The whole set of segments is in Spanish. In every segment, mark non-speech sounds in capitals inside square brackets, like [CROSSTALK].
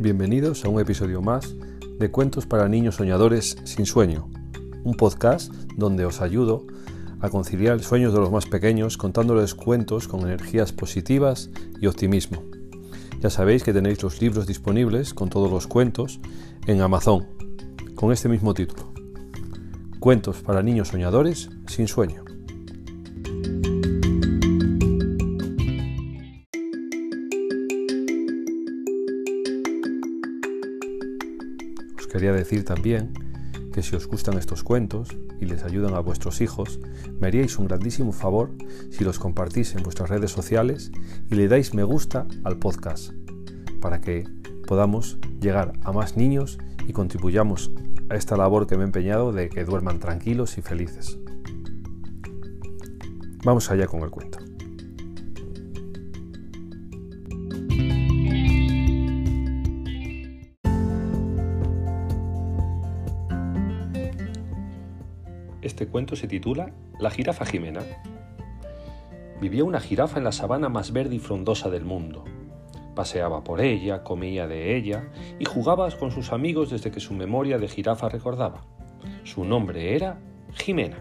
Bienvenidos a un episodio más de Cuentos para Niños Soñadores sin Sueño, un podcast donde os ayudo a conciliar sueños de los más pequeños contándoles cuentos con energías positivas y optimismo. Ya sabéis que tenéis los libros disponibles con todos los cuentos en Amazon, con este mismo título. Cuentos para niños soñadores sin sueño. Quería decir también que si os gustan estos cuentos y les ayudan a vuestros hijos, me haríais un grandísimo favor si los compartís en vuestras redes sociales y le dais me gusta al podcast para que podamos llegar a más niños y contribuyamos a esta labor que me he empeñado de que duerman tranquilos y felices. Vamos allá con el cuento. Este cuento se titula La jirafa Jimena. Vivía una jirafa en la sabana más verde y frondosa del mundo. Paseaba por ella, comía de ella y jugaba con sus amigos desde que su memoria de jirafa recordaba. Su nombre era Jimena.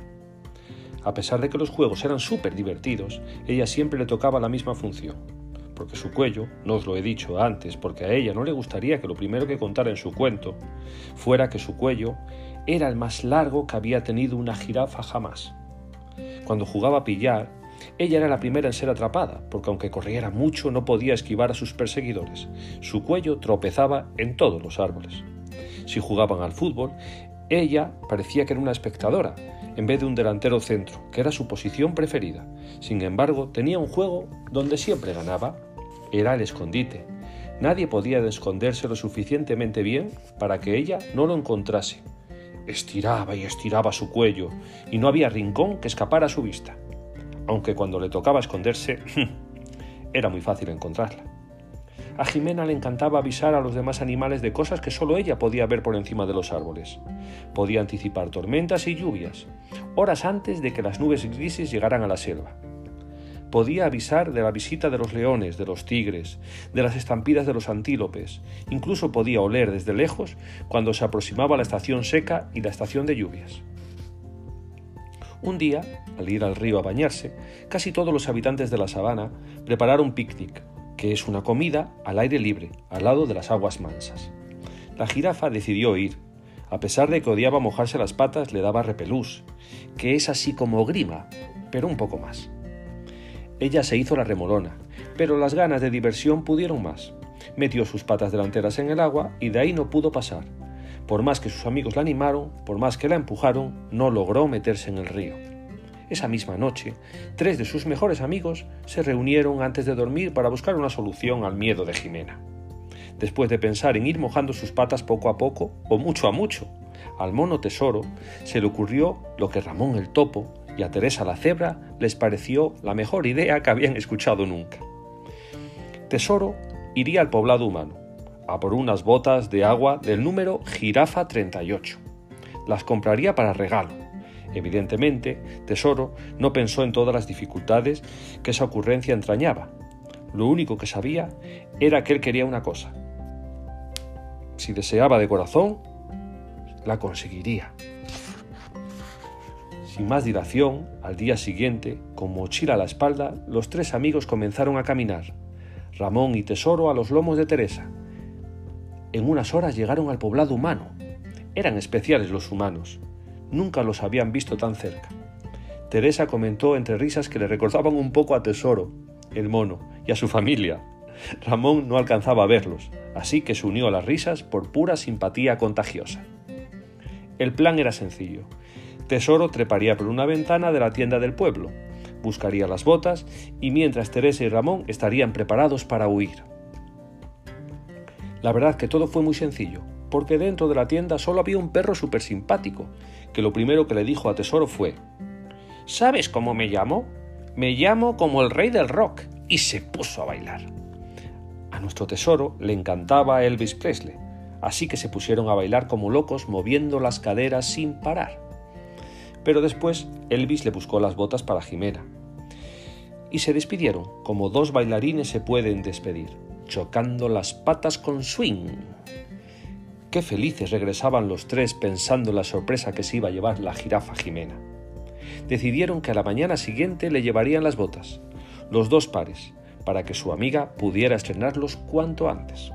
A pesar de que los juegos eran súper divertidos, ella siempre le tocaba la misma función, porque su cuello, no os lo he dicho antes, porque a ella no le gustaría que lo primero que contara en su cuento fuera que su cuello era el más largo que había tenido una jirafa jamás. Cuando jugaba a pillar, ella era la primera en ser atrapada, porque aunque corriera mucho no podía esquivar a sus perseguidores. Su cuello tropezaba en todos los árboles. Si jugaban al fútbol, ella parecía que era una espectadora, en vez de un delantero centro, que era su posición preferida. Sin embargo, tenía un juego donde siempre ganaba. Era el escondite. Nadie podía esconderse lo suficientemente bien para que ella no lo encontrase estiraba y estiraba su cuello, y no había rincón que escapara a su vista, aunque cuando le tocaba esconderse [LAUGHS] era muy fácil encontrarla. A Jimena le encantaba avisar a los demás animales de cosas que solo ella podía ver por encima de los árboles. Podía anticipar tormentas y lluvias, horas antes de que las nubes grises llegaran a la selva podía avisar de la visita de los leones, de los tigres, de las estampidas de los antílopes, incluso podía oler desde lejos cuando se aproximaba la estación seca y la estación de lluvias. Un día, al ir al río a bañarse, casi todos los habitantes de la sabana prepararon picnic, que es una comida al aire libre, al lado de las aguas mansas. La jirafa decidió ir. A pesar de que odiaba mojarse las patas, le daba repelús, que es así como grima, pero un poco más. Ella se hizo la remolona, pero las ganas de diversión pudieron más. Metió sus patas delanteras en el agua y de ahí no pudo pasar. Por más que sus amigos la animaron, por más que la empujaron, no logró meterse en el río. Esa misma noche, tres de sus mejores amigos se reunieron antes de dormir para buscar una solución al miedo de Jimena. Después de pensar en ir mojando sus patas poco a poco, o mucho a mucho, al mono tesoro se le ocurrió lo que Ramón el topo y a Teresa la cebra les pareció la mejor idea que habían escuchado nunca. Tesoro iría al poblado humano, a por unas botas de agua del número Jirafa 38. Las compraría para regalo. Evidentemente, Tesoro no pensó en todas las dificultades que esa ocurrencia entrañaba. Lo único que sabía era que él quería una cosa. Si deseaba de corazón, la conseguiría. Sin más dilación, al día siguiente, con mochila a la espalda, los tres amigos comenzaron a caminar, Ramón y Tesoro a los lomos de Teresa. En unas horas llegaron al poblado humano. Eran especiales los humanos. Nunca los habían visto tan cerca. Teresa comentó entre risas que le recordaban un poco a Tesoro, el mono, y a su familia. Ramón no alcanzaba a verlos, así que se unió a las risas por pura simpatía contagiosa. El plan era sencillo. Tesoro treparía por una ventana de la tienda del pueblo, buscaría las botas y mientras Teresa y Ramón estarían preparados para huir. La verdad que todo fue muy sencillo, porque dentro de la tienda solo había un perro súper simpático, que lo primero que le dijo a Tesoro fue, ¿Sabes cómo me llamo? Me llamo como el rey del rock, y se puso a bailar. A nuestro tesoro le encantaba Elvis Presley, así que se pusieron a bailar como locos moviendo las caderas sin parar. Pero después Elvis le buscó las botas para Jimena. Y se despidieron, como dos bailarines se pueden despedir. chocando las patas con swing. Qué felices regresaban los tres pensando en la sorpresa que se iba a llevar la jirafa Jimena. Decidieron que a la mañana siguiente le llevarían las botas, los dos pares, para que su amiga pudiera estrenarlos cuanto antes.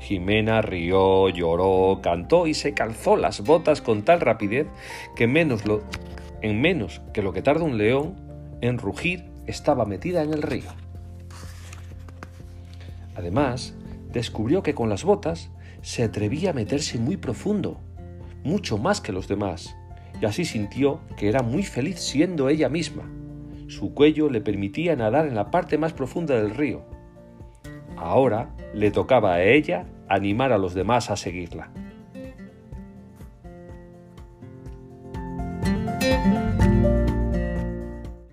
Jimena rió, lloró, cantó y se calzó las botas con tal rapidez que menos lo, en menos que lo que tarda un león en rugir estaba metida en el río. Además, descubrió que con las botas se atrevía a meterse muy profundo, mucho más que los demás, y así sintió que era muy feliz siendo ella misma. Su cuello le permitía nadar en la parte más profunda del río. Ahora le tocaba a ella animar a los demás a seguirla.